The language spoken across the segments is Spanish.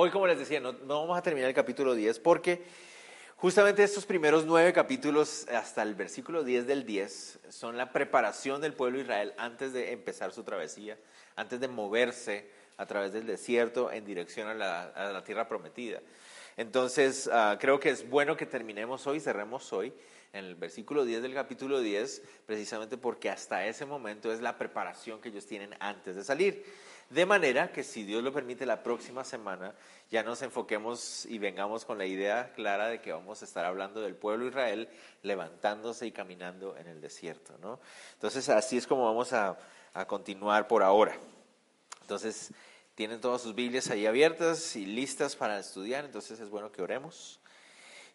hoy, como les decía, no, vamos a terminar el capítulo 10 porque justamente estos primeros nueve capítulos hasta el versículo 10 del 10 son la preparación del pueblo de Israel antes de empezar su travesía, antes de moverse a través del desierto en dirección a la, a la tierra prometida. Entonces, ah, creo que es bueno que terminemos hoy, cerremos hoy en el versículo 10 del capítulo 10, precisamente porque hasta ese momento es la preparación que ellos tienen antes de salir. De manera que si Dios lo permite, la próxima semana ya nos enfoquemos y vengamos con la idea clara de que vamos a estar hablando del pueblo Israel levantándose y caminando en el desierto. ¿no? Entonces así es como vamos a, a continuar por ahora. Entonces tienen todas sus Biblias ahí abiertas y listas para estudiar, entonces es bueno que oremos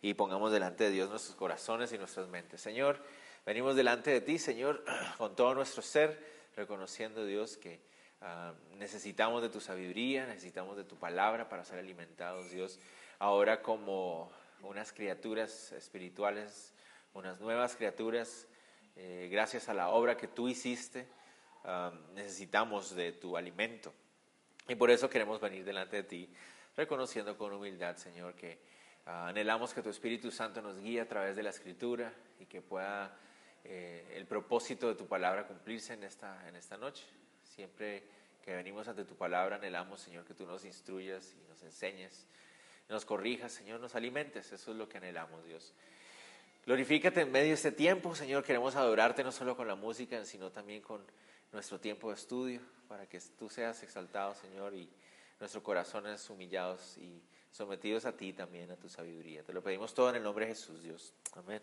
y pongamos delante de Dios nuestros corazones y nuestras mentes. Señor, venimos delante de ti, Señor, con todo nuestro ser, reconociendo, Dios, que Ah, necesitamos de tu sabiduría, necesitamos de tu palabra para ser alimentados, Dios, ahora como unas criaturas espirituales, unas nuevas criaturas, eh, gracias a la obra que tú hiciste, ah, necesitamos de tu alimento. Y por eso queremos venir delante de ti, reconociendo con humildad, Señor, que ah, anhelamos que tu Espíritu Santo nos guíe a través de la Escritura y que pueda eh, el propósito de tu palabra cumplirse en esta, en esta noche. Siempre que venimos ante tu palabra, anhelamos, Señor, que tú nos instruyas y nos enseñes, nos corrijas, Señor, nos alimentes. Eso es lo que anhelamos, Dios. Glorifícate en medio de este tiempo, Señor. Queremos adorarte no solo con la música, sino también con nuestro tiempo de estudio, para que tú seas exaltado, Señor, y nuestros corazones humillados y sometidos a ti también, a tu sabiduría. Te lo pedimos todo en el nombre de Jesús, Dios. Amén.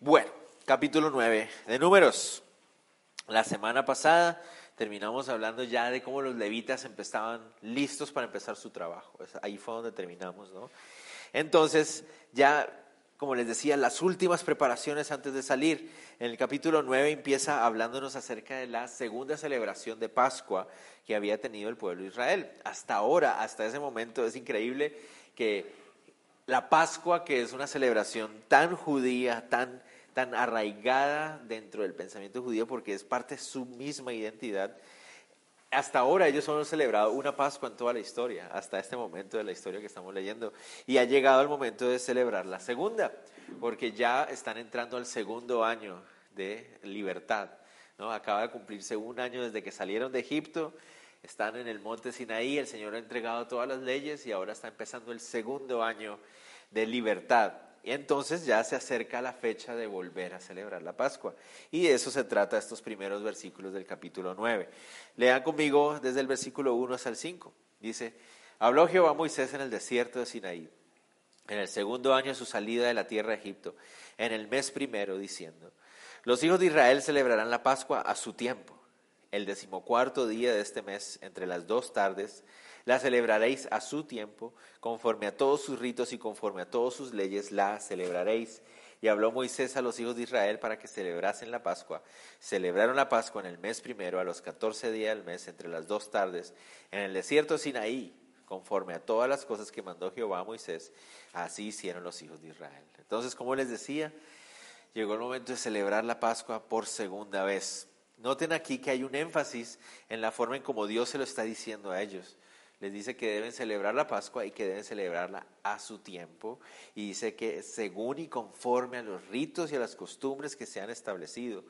Bueno, capítulo 9 de Números. La semana pasada terminamos hablando ya de cómo los levitas empezaban listos para empezar su trabajo. Ahí fue donde terminamos, ¿no? Entonces, ya, como les decía, las últimas preparaciones antes de salir. En el capítulo 9 empieza hablándonos acerca de la segunda celebración de Pascua que había tenido el pueblo de Israel. Hasta ahora, hasta ese momento, es increíble que la Pascua, que es una celebración tan judía, tan tan arraigada dentro del pensamiento judío porque es parte de su misma identidad. Hasta ahora ellos solo han celebrado una Pascua en toda la historia, hasta este momento de la historia que estamos leyendo. Y ha llegado el momento de celebrar la segunda, porque ya están entrando al segundo año de libertad. ¿no? Acaba de cumplirse un año desde que salieron de Egipto, están en el monte Sinaí, el Señor ha entregado todas las leyes y ahora está empezando el segundo año de libertad. Y entonces ya se acerca la fecha de volver a celebrar la Pascua. Y de eso se trata estos primeros versículos del capítulo 9. Lean conmigo desde el versículo 1 hasta el 5. Dice, habló Jehová a Moisés en el desierto de Sinaí, en el segundo año de su salida de la tierra de Egipto, en el mes primero, diciendo, los hijos de Israel celebrarán la Pascua a su tiempo, el decimocuarto día de este mes, entre las dos tardes, la celebraréis a su tiempo, conforme a todos sus ritos y conforme a todas sus leyes la celebraréis. Y habló Moisés a los hijos de Israel para que celebrasen la Pascua. Celebraron la Pascua en el mes primero, a los catorce días del mes, entre las dos tardes, en el desierto de Sinaí, conforme a todas las cosas que mandó Jehová a Moisés. Así hicieron los hijos de Israel. Entonces, como les decía, llegó el momento de celebrar la Pascua por segunda vez. Noten aquí que hay un énfasis en la forma en como Dios se lo está diciendo a ellos les dice que deben celebrar la Pascua y que deben celebrarla a su tiempo. Y dice que según y conforme a los ritos y a las costumbres que se han establecido.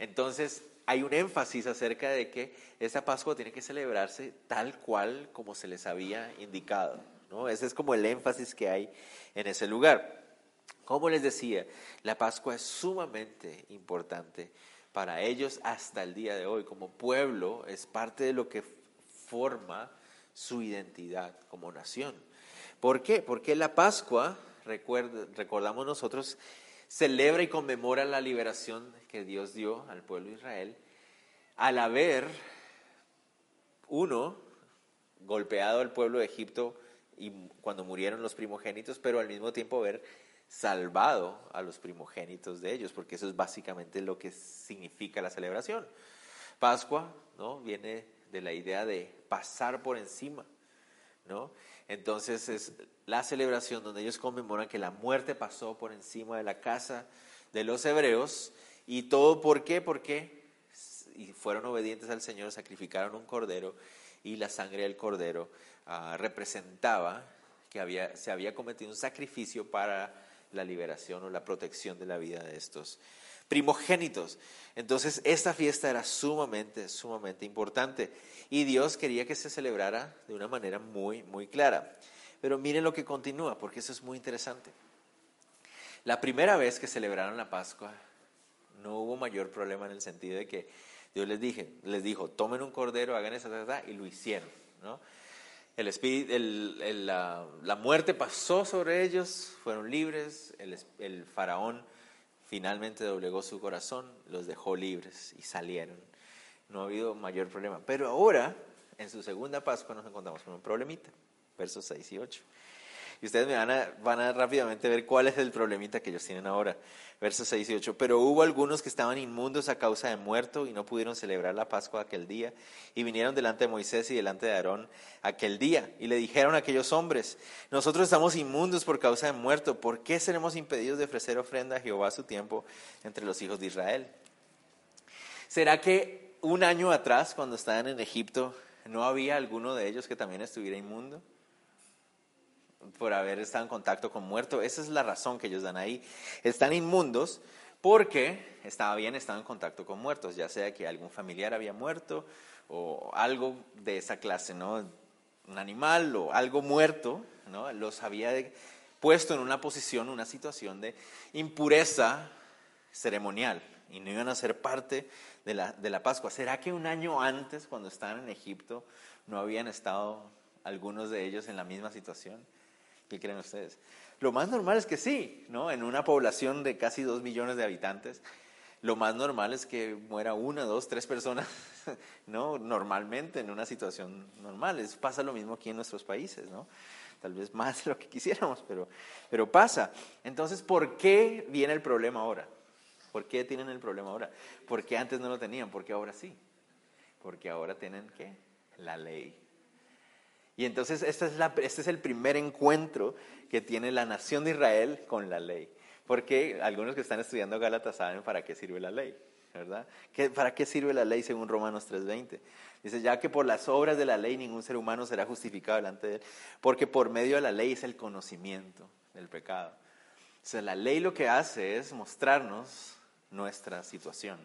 Entonces hay un énfasis acerca de que esa Pascua tiene que celebrarse tal cual como se les había indicado. ¿no? Ese es como el énfasis que hay en ese lugar. Como les decía, la Pascua es sumamente importante para ellos hasta el día de hoy. Como pueblo es parte de lo que forma su identidad como nación. ¿Por qué? Porque la Pascua, recordamos nosotros, celebra y conmemora la liberación que Dios dio al pueblo de Israel al haber, uno, golpeado al pueblo de Egipto y cuando murieron los primogénitos, pero al mismo tiempo haber salvado a los primogénitos de ellos, porque eso es básicamente lo que significa la celebración. Pascua, ¿no? Viene de la idea de pasar por encima, ¿no? Entonces es la celebración donde ellos conmemoran que la muerte pasó por encima de la casa de los hebreos. Y todo por qué, porque y fueron obedientes al Señor, sacrificaron un cordero y la sangre del cordero ah, representaba que había, se había cometido un sacrificio para la liberación o la protección de la vida de estos primogénitos. Entonces, esta fiesta era sumamente, sumamente importante y Dios quería que se celebrara de una manera muy, muy clara. Pero miren lo que continúa, porque eso es muy interesante. La primera vez que celebraron la Pascua, no hubo mayor problema en el sentido de que Dios les, dije, les dijo, tomen un cordero, hagan esa, y lo hicieron. ¿no? El espíritu, el, la, la, muerte pasó sobre ellos, fueron libres, el, el faraón finalmente doblegó su corazón, los dejó libres y salieron. No ha habido mayor problema. Pero ahora, en su segunda Pascua, nos encontramos con un problemita, versos 6 y 8. Y ustedes me van a, van a rápidamente ver cuál es el problemita que ellos tienen ahora. Versos 6 y 8. Pero hubo algunos que estaban inmundos a causa de muerto y no pudieron celebrar la Pascua aquel día. Y vinieron delante de Moisés y delante de Aarón aquel día. Y le dijeron a aquellos hombres, nosotros estamos inmundos por causa de muerto. ¿Por qué seremos impedidos de ofrecer ofrenda a Jehová a su tiempo entre los hijos de Israel? ¿Será que un año atrás, cuando estaban en Egipto, no había alguno de ellos que también estuviera inmundo? Por haber estado en contacto con muerto. Esa es la razón que ellos dan ahí. Están inmundos porque estaba bien, estaban en contacto con muertos, ya sea que algún familiar había muerto o algo de esa clase, ¿no? Un animal o algo muerto, ¿no? Los había puesto en una posición, una situación de impureza ceremonial y no iban a ser parte de la, de la Pascua. ¿Será que un año antes, cuando estaban en Egipto, no habían estado algunos de ellos en la misma situación? ¿Qué creen ustedes? Lo más normal es que sí, ¿no? En una población de casi dos millones de habitantes, lo más normal es que muera una, dos, tres personas, ¿no? Normalmente en una situación normal. Es, pasa lo mismo aquí en nuestros países, ¿no? Tal vez más de lo que quisiéramos, pero, pero pasa. Entonces, ¿por qué viene el problema ahora? ¿Por qué tienen el problema ahora? Porque antes no lo tenían, porque ahora sí. Porque ahora tienen qué? La ley. Y entonces este es, el primer encuentro que tiene la nación de Israel con la ley. Porque algunos que están estudiando Gálatas saben para qué sirve la ley, ¿verdad? ¿Para qué sirve la ley según Romanos 3:20? Dice, ya que por las obras de la ley ningún ser humano será justificado delante de él, porque por medio de la ley es el conocimiento del pecado. O sea, la ley lo que hace es mostrarnos nuestra situación.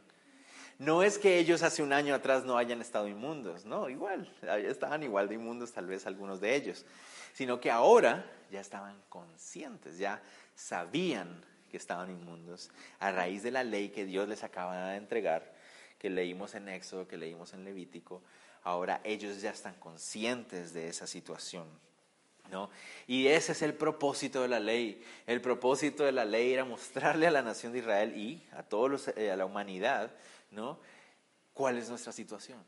No es que ellos hace un año atrás no hayan estado inmundos, no, igual, estaban igual de inmundos tal vez algunos de ellos, sino que ahora ya estaban conscientes, ya sabían que estaban inmundos a raíz de la ley que Dios les acaba de entregar, que leímos en Éxodo, que leímos en Levítico, ahora ellos ya están conscientes de esa situación. ¿No? Y ese es el propósito de la ley. El propósito de la ley era mostrarle a la nación de Israel y a, todos eh, a la humanidad ¿no? ¿Cuál es nuestra situación?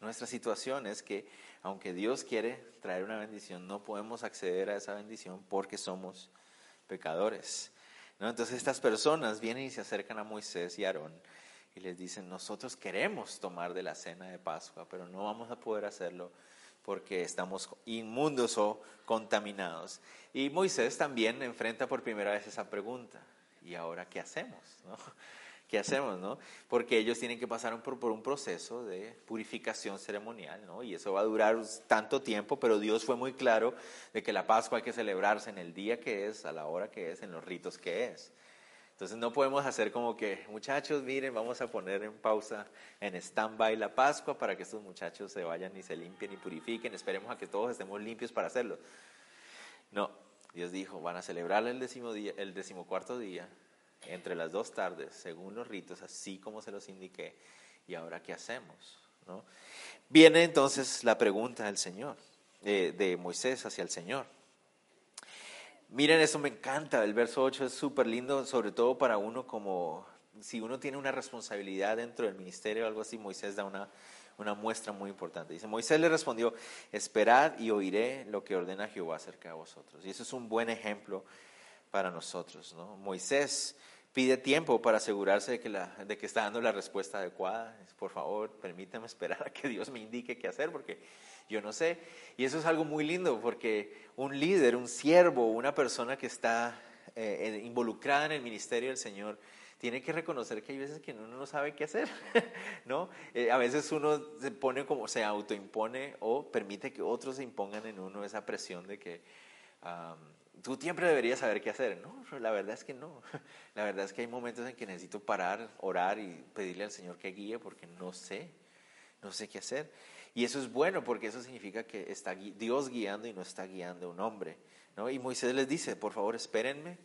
Nuestra situación es que aunque Dios quiere traer una bendición, no podemos acceder a esa bendición porque somos pecadores. Entonces estas personas vienen y se acercan a Moisés y Aarón y les dicen, nosotros queremos tomar de la cena de Pascua, pero no vamos a poder hacerlo porque estamos inmundos o contaminados. Y Moisés también enfrenta por primera vez esa pregunta, ¿y ahora qué hacemos? ¿no? ¿Qué hacemos, no? Porque ellos tienen que pasar por, un proceso de purificación ceremonial, ¿no? Y eso va a durar tanto tiempo, pero Dios fue muy claro de que la Pascua hay que celebrarse en el día que es, a la hora que es, en los ritos que es. Entonces no podemos hacer como que, muchachos, miren, vamos a poner en pausa, en stand-by la Pascua para que estos muchachos se vayan y se limpien y purifiquen. Esperemos a que todos estemos limpios para hacerlo. No, Dios dijo, van a celebrar el, décimo día, el decimocuarto día entre las dos tardes, según los ritos, así como se los indiqué. ¿Y ahora qué hacemos? ¿No? Viene entonces la pregunta del Señor, de Moisés hacia el Señor. Miren, eso me encanta, el verso 8 es súper lindo, sobre todo para uno como, si uno tiene una responsabilidad dentro del ministerio o algo así, Moisés da una, una muestra muy importante. Dice, Moisés le respondió, esperad y oiré lo que ordena Jehová acerca de vosotros. Y eso es un buen ejemplo para nosotros. ¿no? Moisés pide tiempo para asegurarse de que, la, de que está dando la respuesta adecuada. Por favor, permítame esperar a que Dios me indique qué hacer, porque yo no sé. Y eso es algo muy lindo, porque un líder, un siervo, una persona que está eh, involucrada en el ministerio del Señor, tiene que reconocer que hay veces que uno no sabe qué hacer, ¿no? Eh, a veces uno se pone como se autoimpone o permite que otros se impongan en uno esa presión de que tú siempre deberías saber qué hacer. No, la verdad es que no. La verdad es que hay momentos en que necesito parar, orar y pedirle al Señor que guíe porque no sé, no sé qué hacer. Y eso es bueno porque eso significa que está Dios guiando y no está guiando un hombre. ¿no? Y Moisés les dice, por favor, espérenme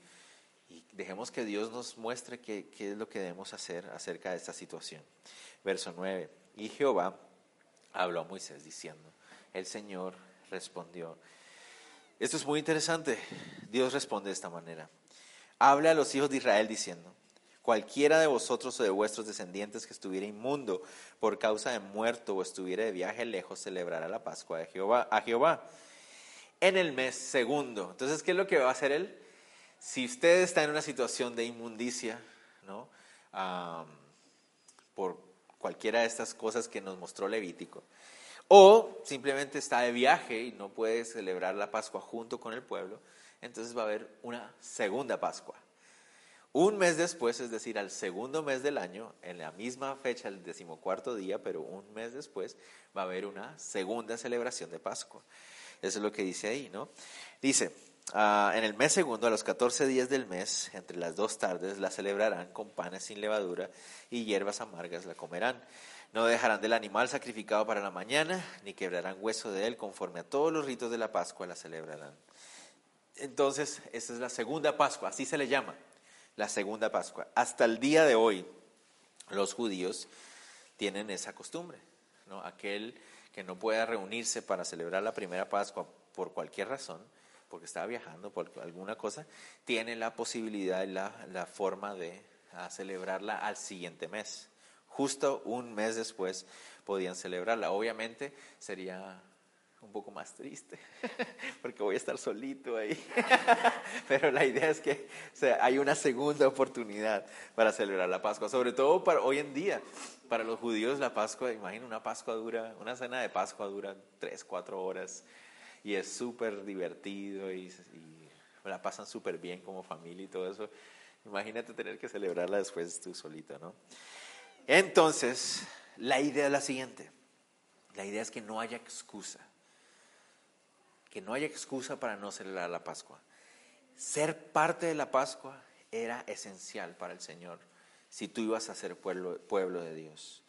y dejemos que Dios nos muestre qué, qué es lo que debemos hacer acerca de esta situación. Verso 9. Y Jehová habló a Moisés diciendo, el Señor respondió, esto es muy interesante. Dios responde de esta manera. Hable a los hijos de Israel diciendo, cualquiera de vosotros o de vuestros descendientes que estuviera inmundo por causa de muerto o estuviera de viaje lejos, celebrará la Pascua de Jehová, a Jehová en el mes segundo. Entonces, ¿qué es lo que va a hacer él? Si usted está en una situación de inmundicia, ¿no? por cualquiera de estas cosas que nos mostró Levítico, o simplemente está de viaje y no puede celebrar la Pascua junto con el pueblo, entonces va a haber una segunda Pascua. Un mes después, es decir, al segundo mes del año, en la misma fecha, el decimocuarto día, pero un mes después, va a haber una segunda celebración de Pascua. Eso es lo que dice ahí, ¿no? Dice, ah, en el mes segundo, a los 14 días del mes, entre las dos tardes, la celebrarán con panes sin levadura y hierbas amargas la comerán. No dejarán del animal sacrificado para la mañana, ni quebrarán hueso de él, conforme a todos los ritos de la Pascua la celebrarán. Entonces, esta es la segunda Pascua, así se le llama, la segunda Pascua. Hasta el día de hoy, los judíos tienen esa costumbre, ¿no? Aquel que no pueda reunirse para celebrar la primera Pascua por cualquier razón, porque estaba viajando por alguna cosa, tiene la posibilidad la, la forma de celebrarla al siguiente mes justo un mes después podían celebrarla. Obviamente sería un poco más triste, porque voy a estar solito ahí. Pero la idea es que hay una segunda oportunidad para celebrar la Pascua, sobre todo para hoy en día. Para los judíos la Pascua, imagina una Pascua dura, una cena de Pascua dura tres, cuatro horas y es súper divertido y, la pasan súper bien como familia y todo eso. Imagínate tener que celebrarla después tú solito, ¿no? Entonces, la idea es la siguiente. La idea es que no haya excusa. Que no haya excusa para no celebrar la Pascua. Ser parte de la Pascua era esencial para el Señor si tú ibas a ser pueblo, pueblo de Dios.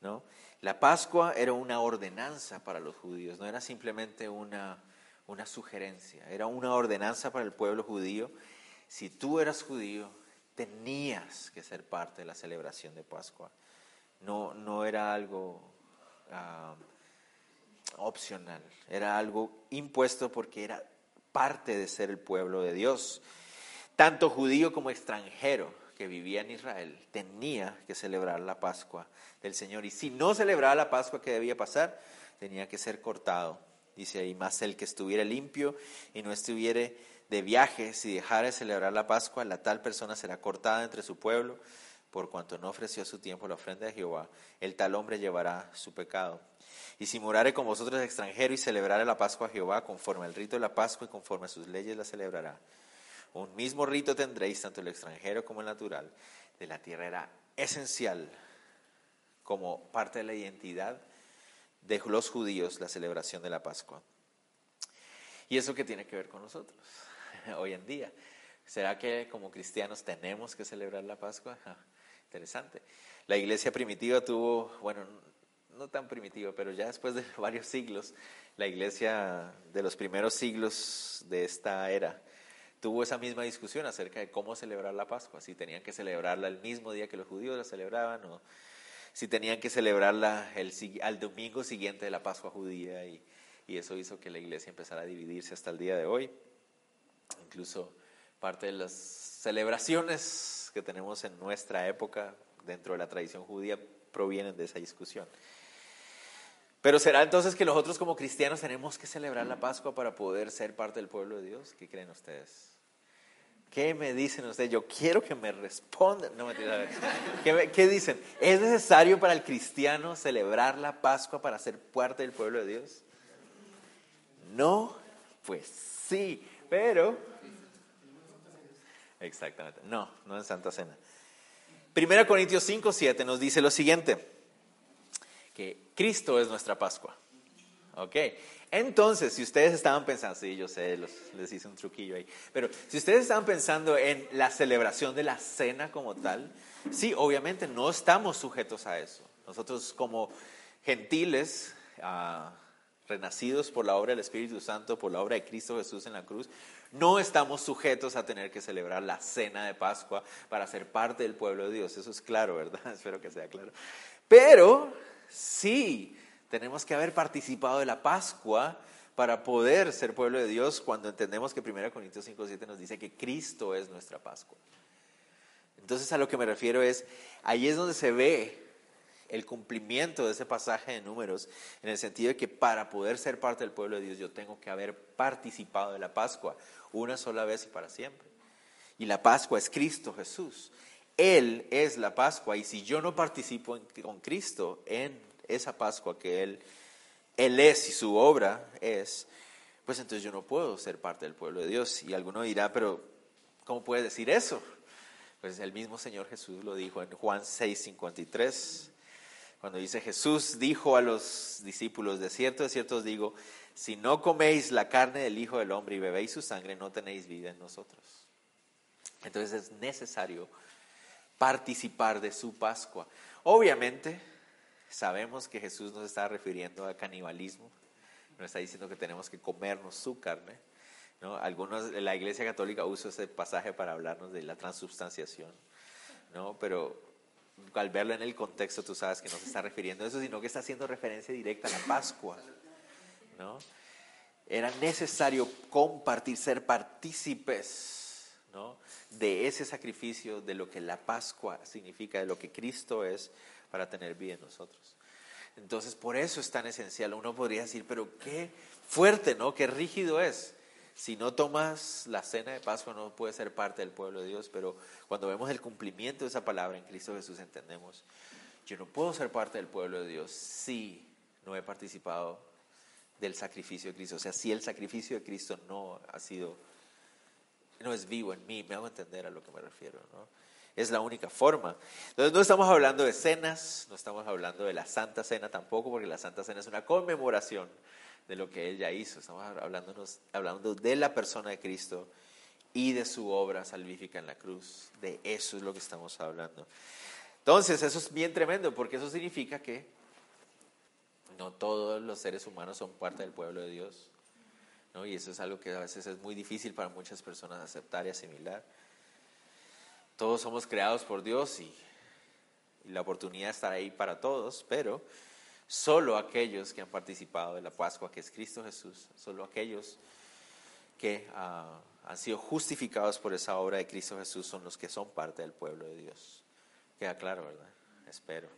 ¿No? La Pascua era una ordenanza para los judíos, no era simplemente una, una sugerencia, era una ordenanza para el pueblo judío. Si tú eras judío, tenías que ser parte de la celebración de Pascua. No, no era algo ah, opcional, era algo impuesto porque era parte de ser el pueblo de Dios. Tanto judío como extranjero que vivía en Israel tenía que celebrar la Pascua del Señor. Y si no celebraba la Pascua, ¿qué debía pasar? Tenía que ser cortado. Dice ahí, más el que estuviera limpio y no estuviera de viaje, si dejara de celebrar la Pascua, la tal persona será cortada entre su pueblo, por cuanto no ofreció a su tiempo la ofrenda de Jehová, el tal hombre llevará su pecado. Y si morare con vosotros extranjero y celebrare la Pascua a Jehová, conforme al rito de la Pascua y conforme a sus leyes la celebrará. Un mismo rito tendréis, tanto el extranjero como el natural, de la tierra era esencial como parte de la identidad de los judíos la celebración de la Pascua. ¿Y eso qué tiene que ver con nosotros? hoy en día. ¿Será que como cristianos tenemos que celebrar la Pascua? interesante. La iglesia primitiva tuvo, bueno, no tan primitiva, pero ya después de varios siglos, la iglesia de los primeros siglos de esta era tuvo esa misma discusión acerca de cómo celebrar la Pascua, si tenían que celebrarla el mismo día que los judíos la celebraban o si tenían que celebrarla el, al domingo siguiente de la Pascua judía y, y eso hizo que la iglesia empezara a dividirse hasta el día de hoy. Incluso parte de las celebraciones que tenemos en nuestra época dentro de la tradición judía provienen de esa discusión. Pero será entonces que nosotros como cristianos tenemos que celebrar la Pascua para poder ser parte del pueblo de Dios? ¿Qué creen ustedes? ¿Qué me dicen ustedes? Yo quiero que me respondan. No, mentira, a. ¿Qué, ¿Qué dicen? ¿Es necesario para el cristiano celebrar la Pascua para ser parte del pueblo de Dios? No, pues sí. Pero, exactamente, no, no en Santa Cena. Primera Corintios 5, 7 nos dice lo siguiente, que Cristo es nuestra Pascua. ¿Ok? Entonces, si ustedes estaban pensando, sí, yo sé, les hice un truquillo ahí, pero si ustedes estaban pensando en la celebración de la cena como tal, sí, obviamente no estamos sujetos a eso. Nosotros como gentiles, ah, renacidos por la obra del Espíritu Santo, por la obra de Cristo Jesús en la cruz, no estamos sujetos a tener que celebrar la cena de Pascua para ser parte del pueblo de Dios. Eso es claro, ¿verdad? Espero que sea claro. Pero sí tenemos que haber participado de la Pascua para poder ser pueblo de Dios cuando entendemos que 1 Corintios 5, 7 nos dice que Cristo es nuestra Pascua. Entonces a lo que me refiero es, ahí es donde se ve el cumplimiento de ese pasaje de números, en el sentido de que para poder ser parte del pueblo de Dios yo tengo que haber participado de la Pascua una sola vez y para siempre. Y la Pascua es Cristo Jesús. Él es la Pascua y si yo no participo con Cristo en esa Pascua que Él, Él es y su obra es, pues entonces yo no puedo ser parte del pueblo de Dios. Y alguno dirá, pero ¿cómo puede decir eso? Pues el mismo Señor Jesús lo dijo en Juan 6:53, cuando dice Jesús dijo a los discípulos, de cierto, de cierto os digo, si no coméis la carne del Hijo del Hombre y bebéis su sangre, no tenéis vida en nosotros. Entonces es necesario participar de su Pascua. Obviamente, Sabemos que Jesús nos está refiriendo a canibalismo, nos está diciendo que tenemos que comernos su carne. ¿no? Algunos, la Iglesia Católica usa ese pasaje para hablarnos de la transubstanciación, ¿no? pero al verlo en el contexto tú sabes que no se está refiriendo a eso, sino que está haciendo referencia directa a la Pascua. ¿no? Era necesario compartir, ser partícipes ¿no? de ese sacrificio, de lo que la Pascua significa, de lo que Cristo es para tener vida en nosotros. Entonces, por eso es tan esencial. Uno podría decir, pero qué fuerte, ¿no? Qué rígido es. Si no tomas la cena de Pascua, no puedes ser parte del pueblo de Dios. Pero cuando vemos el cumplimiento de esa palabra en Cristo Jesús, entendemos, yo no puedo ser parte del pueblo de Dios si no he participado del sacrificio de Cristo. O sea, si el sacrificio de Cristo no ha sido, no es vivo en mí, me hago entender a lo que me refiero, ¿no? Es la única forma. Entonces no estamos hablando de cenas, no estamos hablando de la Santa Cena tampoco, porque la Santa Cena es una conmemoración de lo que Él ya hizo. Estamos hablando de la persona de Cristo y de su obra salvífica en la cruz. De eso es lo que estamos hablando. Entonces, eso es bien tremendo, porque eso significa que no todos los seres humanos son parte del pueblo de Dios. ¿no? Y eso es algo que a veces es muy difícil para muchas personas aceptar y asimilar. Todos somos creados por Dios y, la oportunidad está ahí para todos, pero solo aquellos que han participado de la Pascua, que es Cristo Jesús, solo aquellos que ah, han sido justificados por esa obra de Cristo Jesús son los que son parte del pueblo de Dios. Queda claro, ¿verdad? Espero.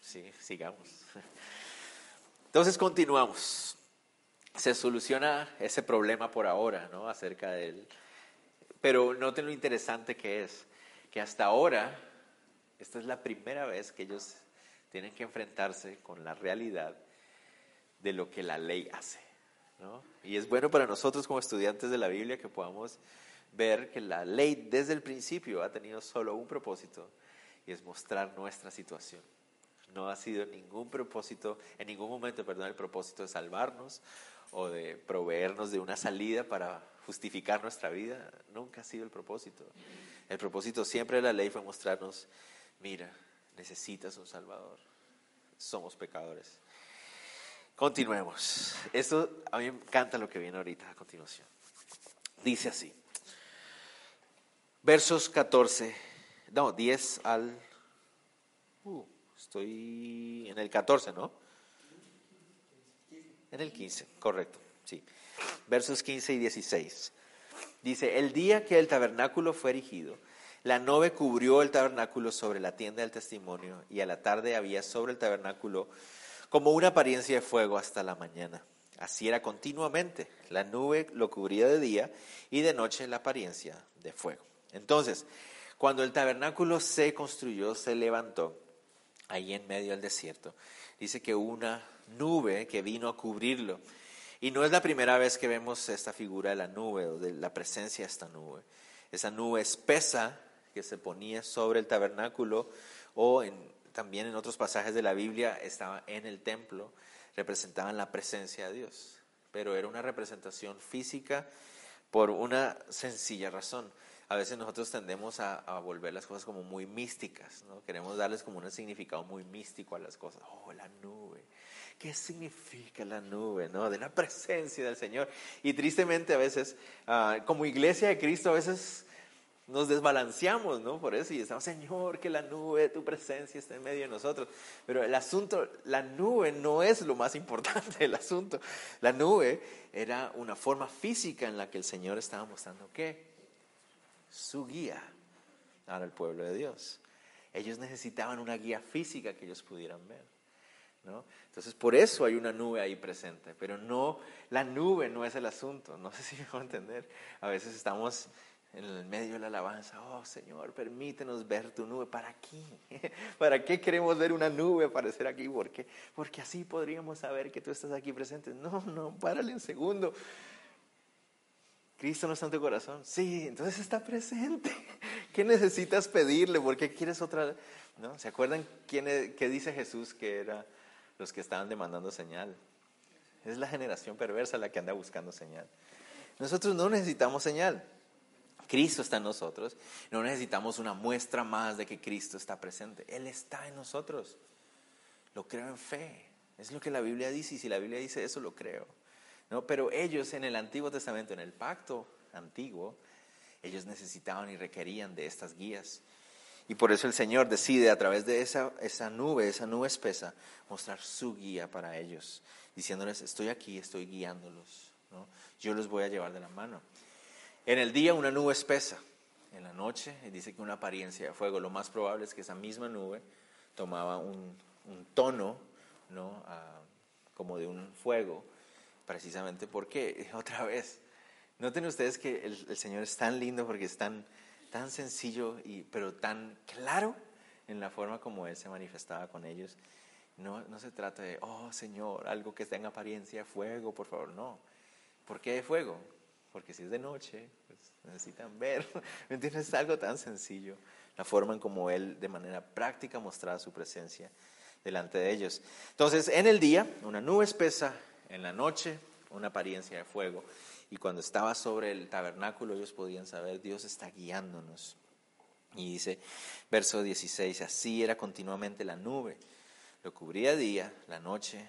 Sí, sigamos. Entonces continuamos. Se soluciona ese problema por ahora, ¿no? Acerca del... Pero noten lo interesante que es que hasta ahora, esta es la primera vez que ellos tienen que enfrentarse con la realidad de lo que la ley hace. Y es bueno para nosotros como estudiantes de la Biblia que podamos ver que la ley desde el principio ha tenido solo un propósito y es mostrar nuestra situación. No ha sido ningún propósito, en ningún momento, perdón, el propósito de salvarnos o de proveernos de una salida para justificar nuestra vida. Nunca ha sido el propósito. El propósito siempre de la ley fue mostrarnos, mira, necesitas un Salvador. Somos pecadores. Continuemos. Esto a mí me encanta lo que viene ahorita a continuación. Dice así. Versos 14, no, 10 al... Uh, estoy en el 14, ¿no? En el 15, correcto, sí. Versos 15 y 16. Dice, el día que el tabernáculo fue erigido, la nube cubrió el tabernáculo sobre la tienda del testimonio y a la tarde había sobre el tabernáculo como una apariencia de fuego hasta la mañana. Así era continuamente. La nube lo cubría de día y de noche la apariencia de fuego. Entonces, cuando el tabernáculo se construyó, se levantó ahí en medio del desierto. Dice que una nube que vino a cubrirlo y no es la primera vez que vemos esta figura de la nube o de la presencia de esta nube. Esa nube espesa que se ponía sobre el tabernáculo o también en otros pasajes de la Biblia estaba en el templo, representaban la presencia de Dios. Pero era una representación física por una sencilla razón. A veces nosotros tendemos a, volver las cosas como muy místicas, ¿no? Queremos darles como un significado muy místico a las cosas. Oh, la nube. ¿Qué significa la nube? ¿no? De la presencia del Señor. Y tristemente a veces, ah, como iglesia de Cristo, a veces nos desbalanceamos, ¿no? Por eso, y estamos, Señor, que la nube tu presencia esté en medio de nosotros. Pero el asunto, la nube no es lo más importante del asunto. La nube era una forma física en la que el Señor estaba mostrando qué? Su guía el pueblo de Dios. Ellos necesitaban una guía física que ellos pudieran ver. ¿No? Entonces, por eso hay una nube ahí presente, pero no, la nube no es el asunto, no sé si me voy a entender. A veces estamos en el medio de la alabanza, oh Señor, permítenos ver tu nube. ¿Para qué? ¿Para qué queremos ver una nube aparecer aquí? ¿Por qué? Porque así podríamos saber que tú estás aquí presente. No, no, párale un segundo. Cristo no está en tu corazón. Sí, entonces está presente. ¿Qué necesitas pedirle? ¿Por qué quieres otra? ¿No? ¿Se acuerdan quién, qué dice Jesús que era los que estaban demandando señal. Es la generación perversa la que anda buscando señal. Nosotros no necesitamos señal. Cristo está en nosotros. No necesitamos una muestra más de que Cristo está presente. Él está en nosotros. Lo creo en fe. Es lo que la Biblia dice y si la Biblia dice eso, lo creo. ¿No? Pero ellos en el Antiguo Testamento, en el pacto antiguo, ellos necesitaban y requerían de estas guías. Y por eso el Señor decide a través de esa, esa nube, esa nube espesa, mostrar su guía para ellos, diciéndoles, estoy aquí, estoy guiándolos, ¿no? yo los voy a llevar de la mano. En el día una nube espesa, en la noche dice que una apariencia de fuego, lo más probable es que esa misma nube tomaba un, un tono, ¿no? Ah, como de un fuego, precisamente porque, otra vez, noten ustedes que el, el Señor es tan lindo porque es tan tan sencillo, y, pero tan claro en la forma como Él se manifestaba con ellos. No, no se trata de, oh Señor, algo que en apariencia fuego, por favor, no. ¿Por qué de fuego? Porque si es de noche, pues necesitan ver. ¿Me entiendes? Es algo tan sencillo. La forma en como Él de manera práctica mostraba su presencia delante de ellos. Entonces, en el día, una nube espesa, en la noche, una apariencia de fuego. Y cuando estaba sobre el tabernáculo ellos podían saber, Dios está guiándonos. Y dice, verso 16, así era continuamente la nube. Lo cubría día, la noche,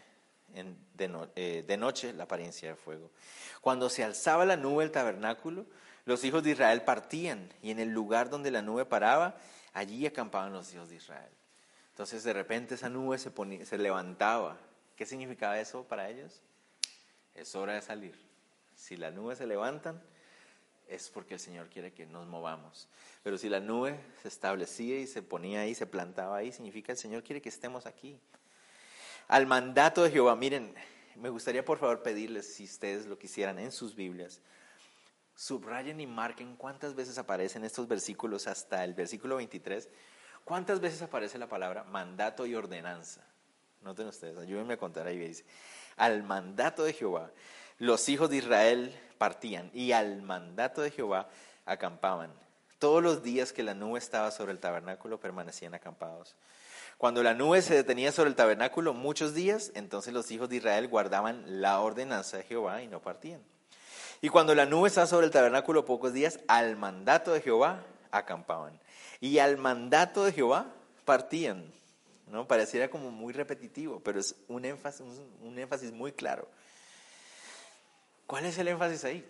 eh, de, noche la apariencia de fuego. Cuando se alzaba la nube del tabernáculo, los hijos de Israel partían y en el lugar donde la nube paraba, allí acampaban los hijos de Israel. Entonces de repente esa nube se levantaba. ¿Qué significaba eso para ellos? Es hora de salir. Si las nubes se levantan, es porque el Señor quiere que nos movamos. Pero si la nube se establecía y se ponía ahí, se plantaba ahí, significa el Señor quiere que estemos aquí. Al mandato de Jehová, miren, me gustaría por favor pedirles, si ustedes lo quisieran en sus Biblias, subrayen y marquen cuántas veces aparecen estos versículos hasta el versículo 23. ¿Cuántas veces aparece la palabra mandato y ordenanza? Noten ustedes, ayúdenme a contar ahí. Dice, al mandato de Jehová los hijos de Israel partían y al mandato de Jehová acampaban. Todos los días que la nube estaba sobre el tabernáculo permanecían acampados. Cuando la nube se detenía sobre el tabernáculo muchos días, entonces los hijos de Israel guardaban la ordenanza de Jehová y no partían. Y cuando la nube estaba sobre el tabernáculo pocos días, al mandato de Jehová acampaban. Y al mandato de Jehová partían. ¿no? Pareciera como muy repetitivo, pero es un énfasis, un énfasis muy claro. ¿Cuál es el énfasis ahí?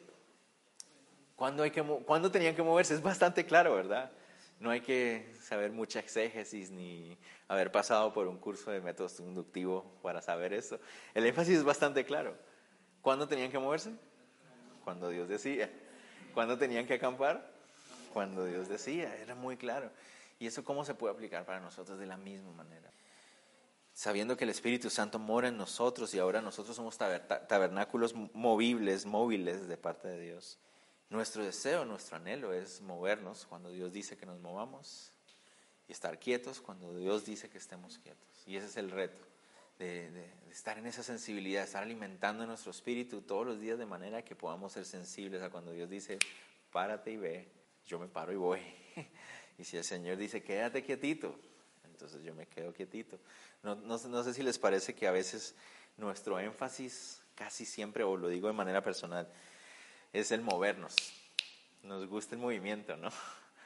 ¿Cuándo, hay que, ¿Cuándo tenían que moverse? Es bastante claro, ¿verdad? No hay que saber mucha exégesis ni haber pasado por un curso de métodos inductivo para saber eso. El énfasis es bastante claro. ¿Cuándo tenían que moverse? Cuando Dios decía. ¿Cuándo tenían que acampar? Cuando Dios decía. Era muy claro. ¿Y eso cómo se puede aplicar para nosotros de la misma manera? Sabiendo que el Espíritu Santo mora en nosotros y ahora nosotros somos tabernáculos movibles, móviles de parte de Dios. Nuestro deseo, nuestro anhelo es movernos cuando Dios dice que nos movamos y estar quietos cuando Dios dice que estemos quietos. Y ese es el reto, de, estar en esa sensibilidad, estar alimentando nuestro espíritu todos los días de manera que podamos ser sensibles a cuando Dios dice, párate y ve, yo me paro y voy. Y si el Señor dice, quédate quietito, entonces yo me quedo quietito. No, no, sé si les parece que a veces nuestro énfasis, casi siempre, o lo digo de manera personal, es el movernos. Nos gusta el movimiento, ¿no?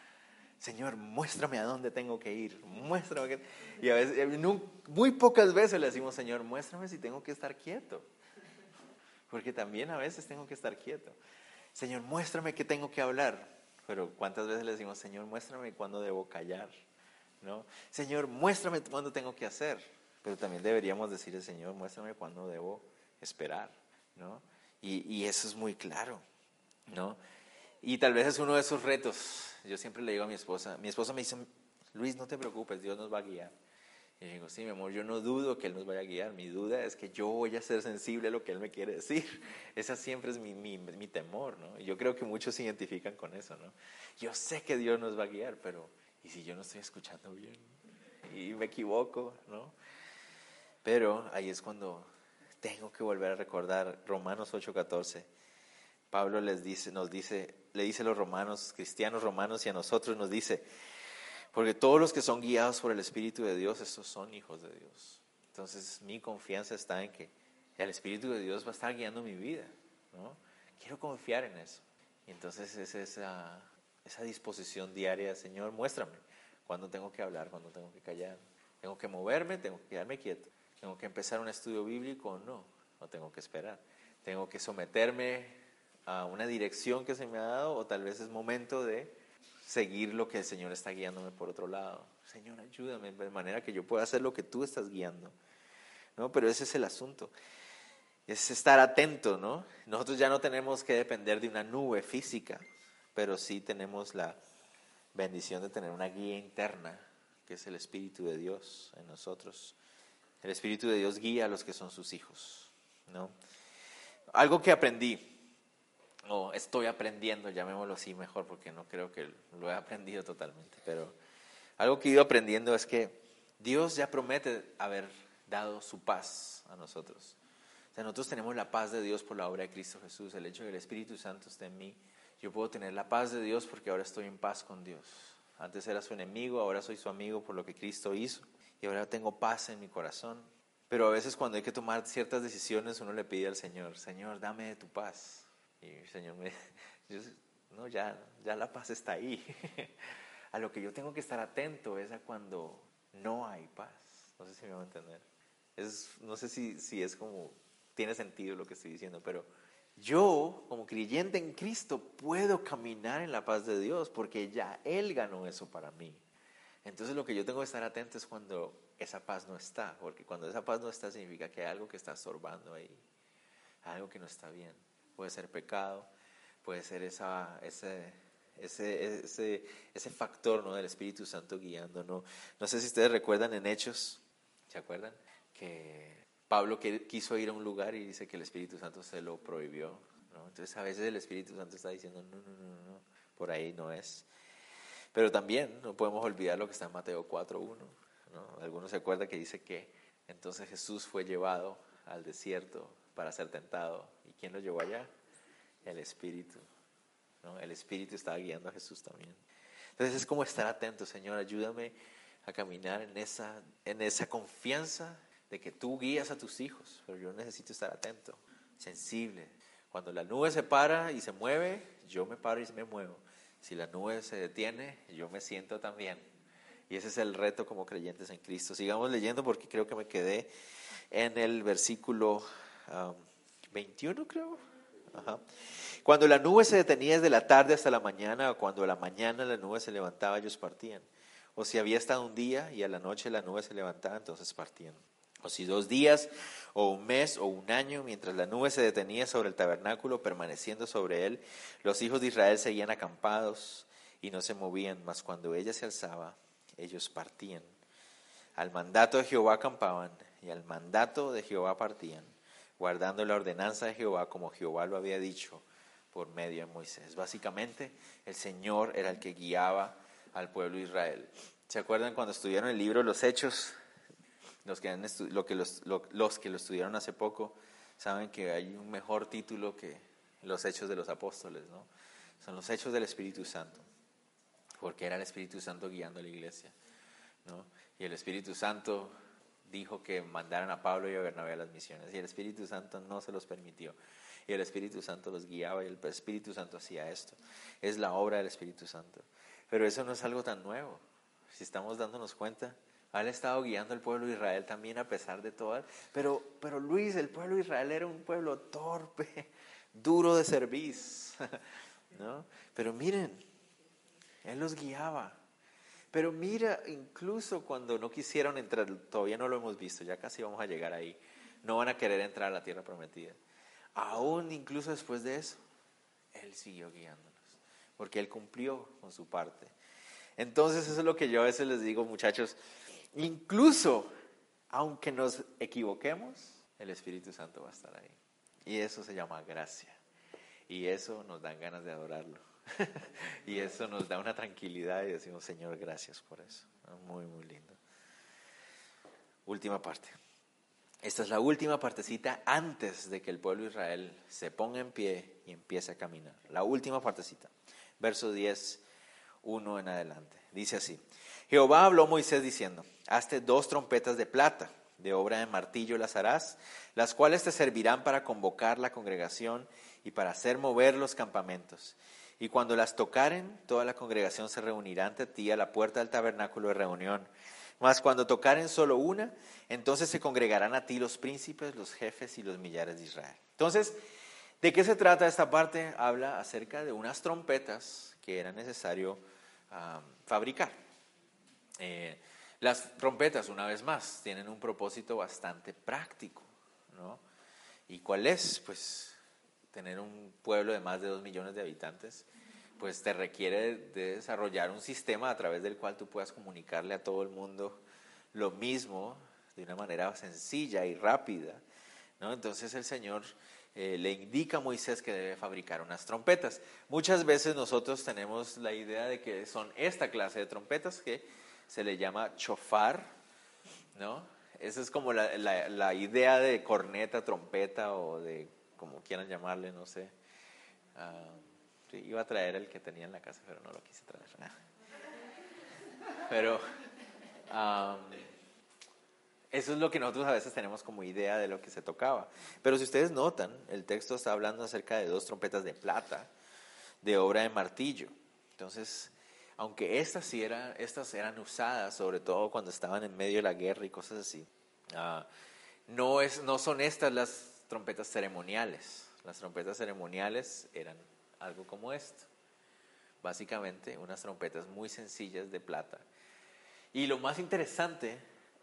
Señor, muéstrame a dónde tengo que ir, muéstrame. Y a veces, muy pocas veces le decimos, Señor, muéstrame si tengo que estar quieto. Porque también a veces tengo que estar quieto. Señor, muéstrame que tengo que hablar. Pero ¿cuántas veces le decimos, Señor, muéstrame cuándo debo callar? ¿No? Señor, muéstrame cuándo tengo que hacer. Pero también deberíamos decirle, Señor, muéstrame cuándo debo esperar. ¿no? Y, eso es muy claro. ¿no? Y tal vez es uno de esos retos. Yo siempre le digo a mi esposa, mi esposa me dice, Luis, no te preocupes, Dios nos va a guiar. Y yo digo, sí, mi amor, yo no dudo que Él nos vaya a guiar. Mi duda es que yo voy a ser sensible a lo que Él me quiere decir. Esa siempre es mi, temor. Y yo creo que muchos se identifican con eso. Yo sé que Dios nos va a guiar, pero ¿y si yo no estoy escuchando bien? Y me equivoco, ¿no? Pero ahí es cuando tengo que volver a recordar Romanos 8:14 Pablo les dice, nos dice, le dice a los romanos, cristianos romanos y a nosotros nos dice, porque todos los que son guiados por el Espíritu de Dios, estos son hijos de Dios. Entonces mi confianza está en que el Espíritu de Dios va a estar guiando mi vida. ¿no? Quiero confiar en eso. Y entonces es esa, esa disposición diaria, Señor, muéstrame cuándo tengo que hablar, cuándo tengo que callar. Tengo que moverme, tengo que quedarme quieto. Tengo que empezar un estudio bíblico o no, o tengo que esperar. Tengo que someterme a una dirección que se me ha dado o tal vez es momento de seguir lo que el Señor está guiándome por otro lado. Señor, ayúdame de manera que yo pueda hacer lo que tú estás guiando. ¿No? Pero ese es el asunto. Es estar atento, ¿no? Nosotros ya no tenemos que depender de una nube física, pero sí tenemos la bendición de tener una guía interna, que es el Espíritu de Dios en nosotros. El Espíritu de Dios guía a los que son sus hijos, ¿no? Algo que aprendí o estoy aprendiendo, llamémoslo así mejor, porque no creo que lo he aprendido totalmente, pero algo que he ido aprendiendo es que Dios ya promete haber dado su paz a nosotros. O sea, nosotros tenemos la paz de Dios por la obra de Cristo Jesús, el hecho de que el Espíritu Santo esté en mí. Yo puedo tener la paz de Dios porque ahora estoy en paz con Dios. Antes era su enemigo, ahora soy su amigo por lo que Cristo hizo y ahora tengo paz en mi corazón. Pero a veces cuando hay que tomar ciertas decisiones uno le pide al Señor, Señor, dame tu paz. Y el Señor me dice, no, ya, ya la paz está ahí. a lo que yo tengo que estar atento es a cuando no hay paz. No sé si me va a entender. Es, no sé si, si es como, tiene sentido lo que estoy diciendo, pero yo, como creyente en Cristo, puedo caminar en la paz de Dios porque ya Él ganó eso para mí. Entonces lo que yo tengo que estar atento es cuando esa paz no está, porque cuando esa paz no está significa que hay algo que está estorbando ahí, algo que no está bien puede ser pecado, puede ser esa, ese, ese, ese, ese factor ¿no? del Espíritu Santo guiando. ¿no? no sé si ustedes recuerdan en Hechos, ¿se acuerdan? Que Pablo quiso ir a un lugar y dice que el Espíritu Santo se lo prohibió. ¿no? Entonces a veces el Espíritu Santo está diciendo, no, no, no, no, por ahí no es. Pero también no podemos olvidar lo que está en Mateo 4.1. ¿no? Algunos se acuerdan que dice que entonces Jesús fue llevado al desierto para ser tentado. ¿Y quién lo llevó allá? El Espíritu. ¿no? El Espíritu estaba guiando a Jesús también. Entonces es como estar atento, Señor, ayúdame a caminar en esa, en esa confianza de que tú guías a tus hijos, pero yo necesito estar atento, sensible. Cuando la nube se para y se mueve, yo me paro y me muevo. Si la nube se detiene, yo me siento también. Y ese es el reto como creyentes en Cristo. Sigamos leyendo porque creo que me quedé en el versículo 21 creo. Cuando la nube se detenía desde la tarde hasta la mañana, o cuando a la mañana la nube se levantaba, ellos partían. O si había estado un día y a la noche la nube se levantaba, entonces partían. O si dos días, o un mes, o un año, mientras la nube se detenía sobre el tabernáculo, permaneciendo sobre él, los hijos de Israel seguían acampados y no se movían, mas cuando ella se alzaba, ellos partían. Al mandato de Jehová acampaban y al mandato de Jehová partían guardando la ordenanza de Jehová como Jehová lo había dicho por medio de Moisés. Básicamente, el Señor era el que guiaba al pueblo de Israel. ¿Se acuerdan cuando estudiaron el libro de los Hechos? Los que, lo que los, los que lo estudiaron hace poco saben que hay un mejor título que los Hechos de los Apóstoles, ¿no? Son los Hechos del Espíritu Santo. porque era el Espíritu Santo guiando a la iglesia. ¿no? Y el Espíritu Santo dijo que mandaran a Pablo y a Bernabé a las misiones, y el Espíritu Santo no se los permitió. Y el Espíritu Santo los guiaba y el Espíritu Santo hacía esto. Es la obra del Espíritu Santo. Pero eso no es algo tan nuevo. Si estamos dándonos cuenta, han estado guiando al pueblo de Israel también a pesar de todo. Pero, pero Luis, el pueblo de Israel era un pueblo torpe, duro de servicio. ¿no? Pero miren, Él los guiaba. Pero mira, incluso cuando no quisieron entrar, todavía no lo hemos visto, ya casi vamos a llegar ahí, no van a querer entrar a la tierra prometida. Aún incluso después de eso, Él siguió guiándonos, porque Él cumplió con su parte. Entonces eso es lo que yo a veces les digo, muchachos, incluso aunque nos equivoquemos, el Espíritu Santo va a estar ahí. Y eso se llama gracia. Y eso nos dan ganas de adorarlo. y eso nos da una tranquilidad y decimos, Señor, gracias por eso. Muy, muy lindo. Última parte. Esta es la última partecita antes de que el pueblo de Israel se ponga en pie y empiece a caminar. La última partecita. Verso 10, 1 en adelante. Dice así. Jehová habló a Moisés diciendo, hazte dos trompetas de plata, de obra de martillo las harás, las cuales te servirán para convocar la congregación y para hacer mover los campamentos. Y cuando las tocaren, toda la congregación se reunirá ante ti a la puerta del tabernáculo de reunión. Mas cuando tocaren solo una, entonces se congregarán a ti los príncipes, los jefes y los millares de Israel. Entonces, ¿de qué se trata esta parte? Habla acerca de unas trompetas que era necesario ah, fabricar. Eh, las trompetas, una vez más, tienen un propósito bastante práctico. ¿no? ¿Y cuál es? Pues tener un pueblo de más de dos millones de habitantes, pues te requiere de desarrollar un sistema a través del cual tú puedas comunicarle a todo el mundo lo mismo de una manera sencilla y rápida. ¿no? Entonces el Señor eh, le indica a Moisés que debe fabricar unas trompetas. Muchas veces nosotros tenemos la idea de que son esta clase de trompetas que se le llama chofar, ¿no? Esa es como la, la idea de corneta, trompeta o de como quieran llamarle, no sé. Ah, iba a traer el que tenía en la casa, pero no lo quise traer. Pero eso es lo que nosotros a veces tenemos como idea de lo que se tocaba. Pero si ustedes notan, el texto está hablando acerca de dos trompetas de plata, de obra de martillo. Entonces, aunque estas sí eran, estas eran usadas, sobre todo cuando estaban en medio de la guerra y cosas así, ah, no, es, no son estas las trompetas ceremoniales. Las trompetas ceremoniales eran algo como esto. Básicamente unas trompetas muy sencillas de plata. Y lo más interesante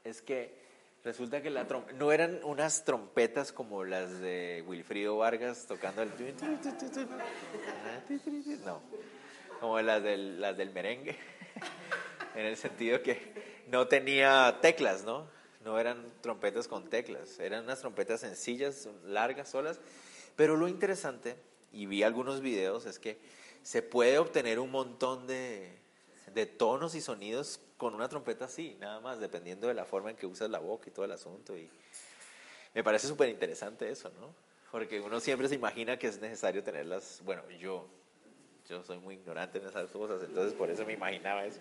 es que resulta que la no eran unas trompetas como las de Wilfrido Vargas tocando el... No, como las del, las del merengue, en el sentido que no tenía teclas, ¿no? no eran trompetas con teclas, eran unas trompetas sencillas, largas, solas. Pero lo interesante, y vi algunos videos, es que se puede obtener un montón de, de tonos y sonidos con una trompeta así, nada más, dependiendo de la forma en que usas la boca y todo el asunto. Y me parece súper interesante eso, ¿no? Porque uno siempre se imagina que es necesario tenerlas, bueno, yo, yo soy muy ignorante en esas cosas, entonces por eso me imaginaba eso.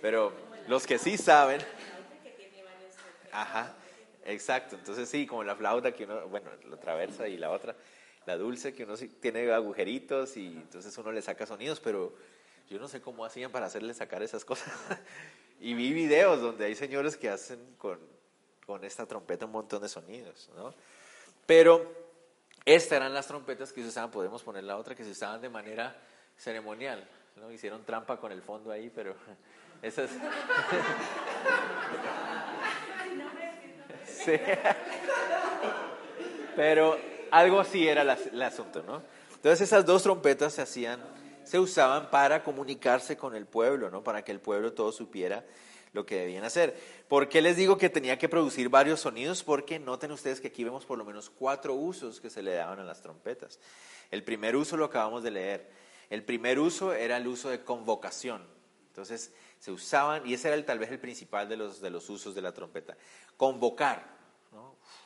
Pero los que sí saben, Ajá, exacto. Entonces sí, como la flauta que uno, bueno, la traversa y la otra, la dulce que uno tiene agujeritos y entonces uno le saca sonidos, pero yo no sé cómo hacían para hacerle sacar esas cosas. y vi videos donde hay señores que hacen con, con esta trompeta un montón de sonidos, ¿no? Pero estas eran las trompetas que se usaban, podemos poner la otra, que se usaban de manera ceremonial, ¿no? Hicieron trampa con el fondo ahí, pero esas... Pero algo así era el asunto, ¿no? Entonces esas dos trompetas se hacían, se usaban para comunicarse con el pueblo, ¿no? Para que el pueblo todo supiera lo que debían hacer. ¿Por qué les digo que tenía que producir varios sonidos? Porque noten ustedes que aquí vemos por lo menos cuatro usos que se le daban a las trompetas. El primer uso lo acabamos de leer. El primer uso era el uso de convocación. Entonces se usaban, y ese era el, tal vez el principal de los, de los usos de la trompeta, convocar,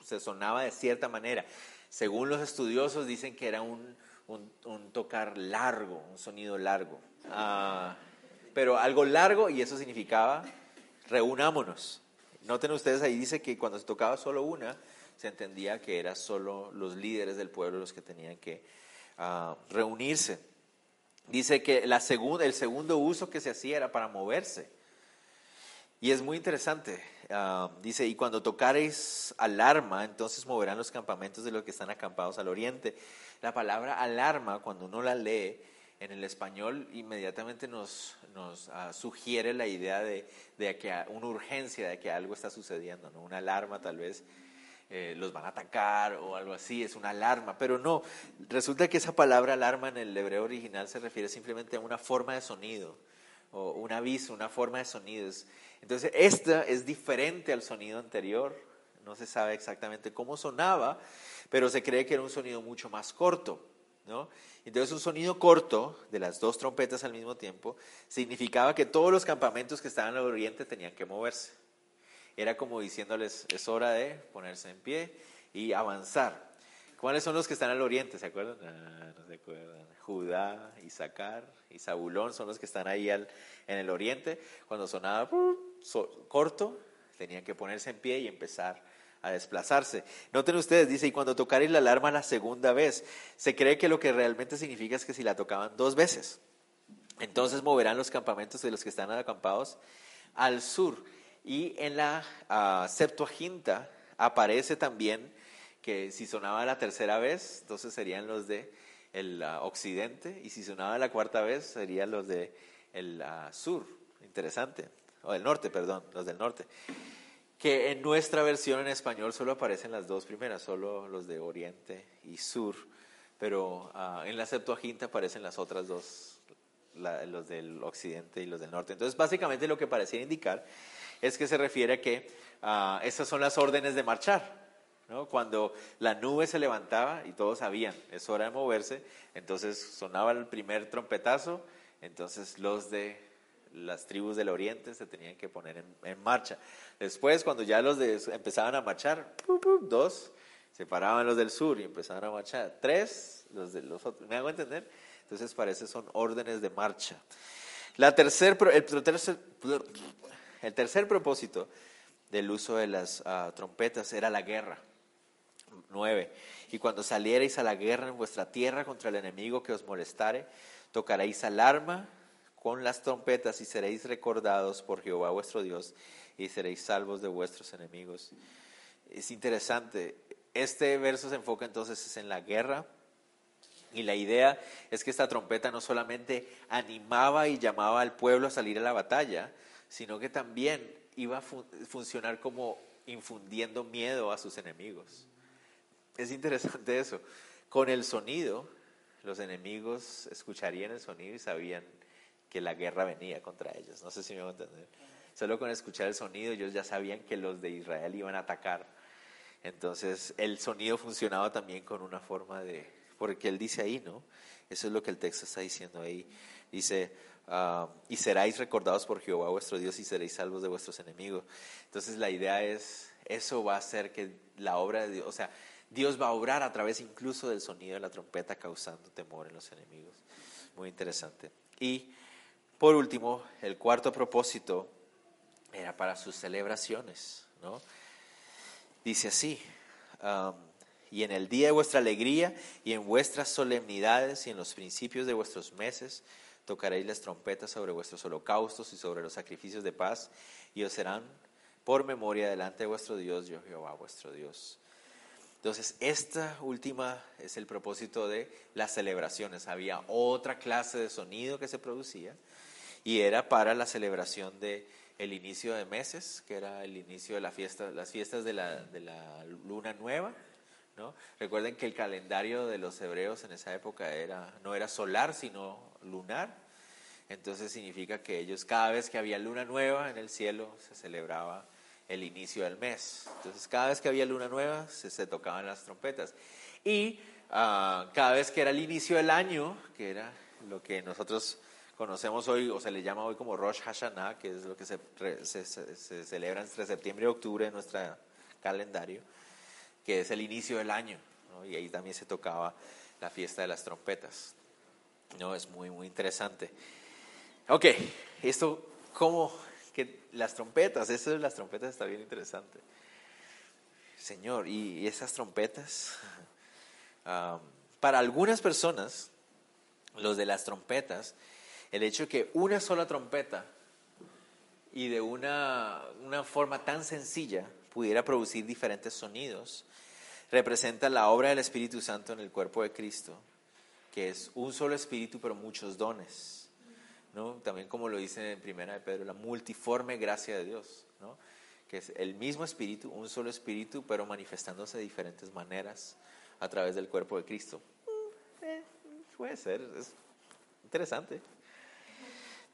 se sonaba de cierta manera. Según los estudiosos dicen que era un, un, tocar largo, un sonido largo. Ah, pero algo largo y eso significaba reunámonos. Noten ustedes ahí dice que cuando se tocaba solo una, se entendía que eran solo los líderes del pueblo los que tenían que ah, reunirse. Dice que la el segundo uso que se hacía era para moverse. Y es muy interesante. Ah, dice, y cuando tocareis alarma, entonces moverán los campamentos de los que están acampados al oriente. La palabra alarma, cuando uno la lee en el español, inmediatamente nos, nos ah, sugiere la idea de, de, que una urgencia, de que algo está sucediendo, ¿no? una alarma tal vez. Eh, los van a atacar o algo así, es una alarma, pero no, resulta que esa palabra alarma en el hebreo original se refiere simplemente a una forma de sonido, o un aviso, una forma de sonidos. Entonces, esta es diferente al sonido anterior. No se sabe exactamente cómo sonaba, pero se cree que era un sonido mucho más corto. ¿no? Entonces, un sonido corto de las dos trompetas al mismo tiempo significaba que todos los campamentos que estaban al oriente tenían que moverse. Era como diciéndoles, es hora de ponerse en pie y avanzar. ¿Cuáles son los que están al oriente? ¿Se acuerdan? Ah, no se acuerdan. Judá, Isaacar y Zabulón son los que están ahí al, en el oriente. Cuando sonaba corto, tenían que ponerse en pie y empezar a desplazarse. Noten ustedes, dice, y cuando tocaréis la alarma la segunda vez, se cree que lo que realmente significa es que si la tocaban dos veces, entonces moverán los campamentos de los que están acampados al sur. Y en la uh, Septuaginta aparece también que si sonaba la tercera vez, entonces serían los de el uh, occidente, y si sonaba la cuarta vez, serían los de el uh, sur. Interesante o del norte, perdón, los del norte, que en nuestra versión en español solo aparecen las dos primeras, solo los de oriente y sur, pero en la Septuaginta aparecen las otras dos, la, los del occidente y los del norte. Entonces, básicamente lo que parecía indicar es que se refiere a que uh, estas son las órdenes de marchar. Cuando la nube se levantaba y todos sabían, es hora de moverse, entonces sonaba el primer trompetazo, entonces los de las tribus del oriente se tenían que poner en, marcha. Después, cuando ya los de, empezaban a marchar, dos, se paraban los del sur y empezaban a marchar. Tres, los de los otros. ¿Me hago entender? Entonces, parece son órdenes de marcha. La tercer, el, tercer, el tercer propósito del uso de las ah, trompetas era la guerra. Nueve. Y cuando salierais a la guerra en vuestra tierra contra el enemigo que os molestare, tocaréis alarma con las trompetas y seréis recordados por Jehová vuestro Dios y seréis salvos de vuestros enemigos. Es interesante, este verso se enfoca entonces en la guerra y la idea es que esta trompeta no solamente animaba y llamaba al pueblo a salir a la batalla, sino que también iba a funcionar como infundiendo miedo a sus enemigos. Es interesante eso. Con el sonido, los enemigos escucharían el sonido y sabían que la guerra venía contra ellos. No sé si me van a entender. Solo con escuchar el sonido ellos ya sabían que los de Israel iban a atacar. Entonces el sonido funcionaba también con una forma de, porque él dice ahí, ¿no? Eso es lo que el texto está diciendo ahí. Dice, ah, y seráis recordados por Jehová vuestro Dios y seréis salvos de vuestros enemigos. Entonces la idea es, eso va a hacer que la obra de Dios, o sea, Dios va a obrar a través incluso del sonido de la trompeta causando temor en los enemigos. Muy interesante. Y por último, el cuarto propósito era para sus celebraciones, ¿no? Dice así, um, y en el día de vuestra alegría y en vuestras solemnidades y en los principios de vuestros meses tocaréis las trompetas sobre vuestros holocaustos y sobre los sacrificios de paz y os serán por memoria delante de vuestro Dios, yo Jehová vuestro Dios. Entonces, esta última es el propósito de las celebraciones. Había otra clase de sonido que se producía y era para la celebración de el inicio de meses, que era el inicio de las fiestas de la, de la luna nueva. ¿no? Recuerden que el calendario de los hebreos en esa época era, no era solar, sino lunar. Entonces significa que ellos, cada vez que había luna nueva en el cielo, se celebraba el inicio del mes. Entonces, cada vez que había luna nueva, se, tocaban las trompetas. Y uh, cada vez que era el inicio del año, que era lo que nosotros conocemos hoy, o se le llama hoy como Rosh Hashanah, que es lo que se, celebra entre septiembre y octubre en nuestro calendario, que es el inicio del año, y ahí también se tocaba la fiesta de las trompetas. No, es muy, muy interesante. Ok, esto, ¿cómo? Que las trompetas, eso de las trompetas está bien interesante. Señor, y esas trompetas, ah, para algunas personas, los de las trompetas, el hecho de que una sola trompeta y de una, una forma tan sencilla pudiera producir diferentes sonidos, representa la obra del Espíritu Santo en el cuerpo de Cristo, que es un solo espíritu pero muchos dones. ¿no? También como lo dice en primera de Pedro, la multiforme gracia de Dios, ¿no? que es el mismo espíritu, un solo espíritu, pero manifestándose de diferentes maneras a través del cuerpo de Cristo. Mm, eh, puede ser, es interesante.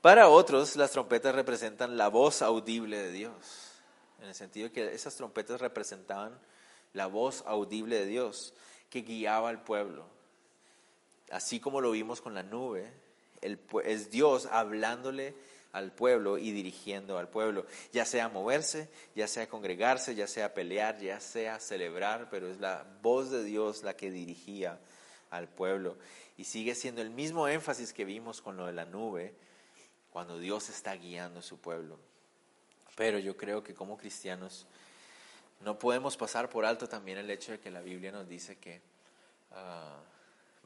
Para otros, las trompetas representan la voz audible de Dios, en el sentido que esas trompetas representaban la voz audible de Dios que guiaba al pueblo. Así como lo vimos con la nube, es Dios hablándole al pueblo y dirigiendo al pueblo, ya sea moverse, ya sea congregarse, ya sea pelear, ya sea celebrar, pero es la voz de Dios la que dirigía al pueblo. Y sigue siendo el mismo énfasis que vimos con lo de la nube, cuando Dios está guiando a su pueblo. Pero yo creo que como cristianos no podemos pasar por alto también el hecho de que la Biblia nos dice que ah,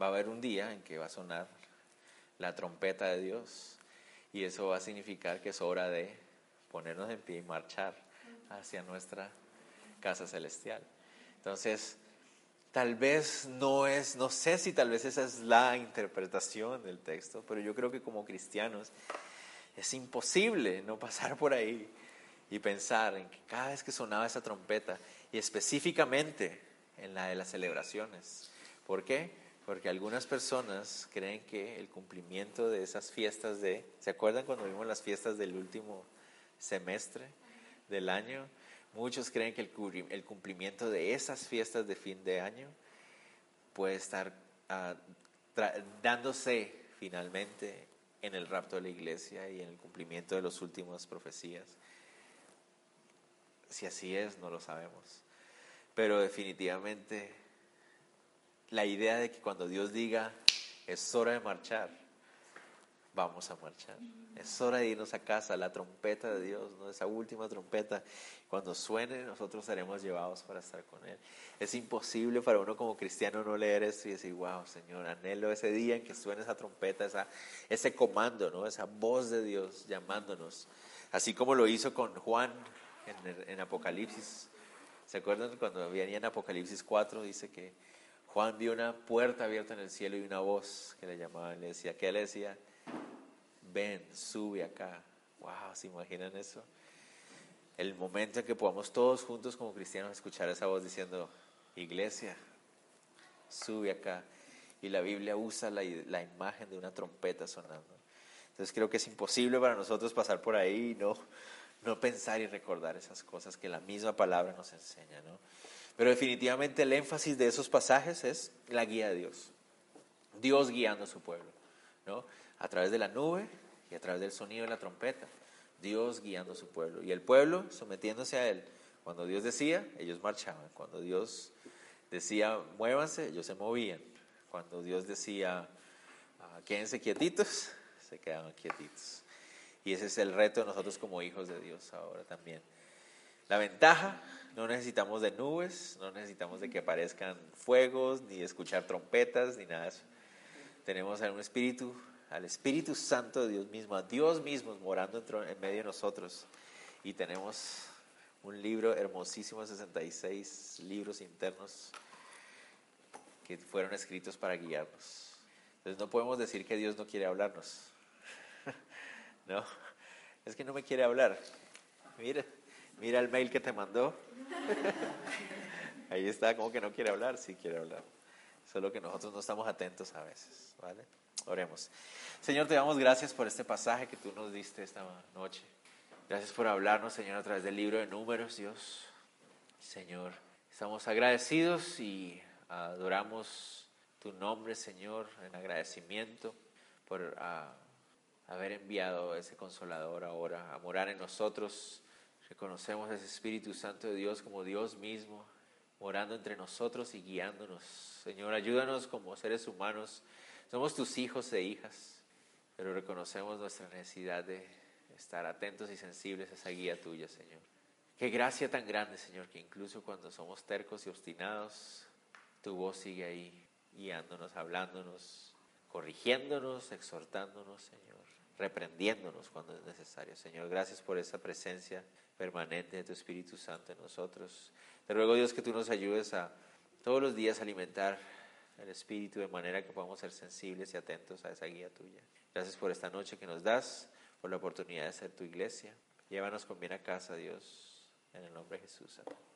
va a haber un día en que va a sonar la trompeta de Dios y eso va a significar que es hora de ponernos en pie y marchar hacia nuestra casa celestial. Entonces, tal vez no es, no sé si tal vez esa es la interpretación del texto, pero yo creo que como cristianos es imposible no pasar por ahí y pensar en que cada vez que sonaba esa trompeta, y específicamente en la de las celebraciones. ¿Por qué? Porque algunas personas creen que el cumplimiento de esas fiestas de, ¿se acuerdan cuando vimos las fiestas del último semestre del año? Muchos creen que el cumplimiento de esas fiestas de fin de año puede estar ah, dándose finalmente en el rapto de la iglesia y en el cumplimiento de las últimas profecías. Si así es, no lo sabemos. Pero definitivamente la idea de que cuando Dios diga, es hora de marchar, vamos a marchar. Es hora de irnos a casa, la trompeta de Dios, ¿no? esa última trompeta. Cuando suene, nosotros seremos llevados para estar con Él. Es imposible para uno como cristiano no leer esto y decir, wow, Señor, anhelo ese día en que suene esa trompeta, esa, ese comando, ¿no? esa voz de Dios llamándonos. Así como lo hizo con Juan en, en Apocalipsis. ¿Se acuerdan cuando venía en Apocalipsis 4? Dice que Juan vio una puerta abierta en el cielo y una voz que le llamaba, le decía, ¿qué le decía? ven, sube acá. Wow, ¿se imaginan eso? El momento en que podamos todos juntos como cristianos escuchar esa voz diciendo, iglesia, sube acá. Y la Biblia usa la, la imagen de una trompeta sonando. Entonces creo que es imposible para nosotros pasar por ahí y no, no pensar y recordar esas cosas que la misma palabra nos enseña, ¿no? Pero definitivamente el énfasis de esos pasajes es la guía de Dios. Dios guiando a su pueblo, ¿no? A través de la nube, y a través del sonido de la trompeta, Dios guiando a su pueblo y el pueblo sometiéndose a Él. Cuando Dios decía, ellos marchaban. Cuando Dios decía, muévanse, ellos se movían. Cuando Dios decía, ah, quédense quietitos, se quedaban quietitos. Y ese es el reto de nosotros como hijos de Dios ahora también. La ventaja, no necesitamos de nubes, no necesitamos de que aparezcan fuegos, ni escuchar trompetas, ni nada. Tenemos un espíritu al Espíritu Santo de Dios mismo, a Dios mismo morando en medio de nosotros. Y tenemos un libro hermosísimo, 66 libros internos que fueron escritos para guiarnos. Entonces no podemos decir que Dios no quiere hablarnos. no, es que no me quiere hablar. Mira, mira el mail que te mandó. Ahí está, como que no quiere hablar, sí quiere hablar. Solo que nosotros no estamos atentos a veces, ¿vale? Oremos. Señor, te damos gracias por este pasaje que tú nos diste esta noche. Gracias por hablarnos, Señor, a través del libro de números, Dios. Señor, estamos agradecidos y adoramos tu nombre, Señor, en agradecimiento por ah, haber enviado ese consolador ahora a morar en nosotros. Reconocemos ese Espíritu Santo de Dios como Dios mismo, morando entre nosotros y guiándonos. Señor, ayúdanos como seres humanos somos tus hijos e hijas. pero reconocemos nuestra necesidad de estar atentos y sensibles a esa guía tuya, Señor. Qué gracia tan grande, Señor, que incluso cuando somos tercos y obstinados, tu voz sigue ahí, guiándonos, hablándonos, corrigiéndonos, exhortándonos, Señor, reprendiéndonos cuando es necesario. Señor, gracias por esa presencia permanente de tu Espíritu Santo en nosotros. Te ruego, Dios, que tú nos ayudes a todos los días alimentar el Espíritu de manera que podamos ser sensibles y atentos a esa guía tuya. Gracias por esta noche que nos das, por la oportunidad de ser tu iglesia. Llévanos con bien a casa, Dios, en el nombre de Jesús. Amén.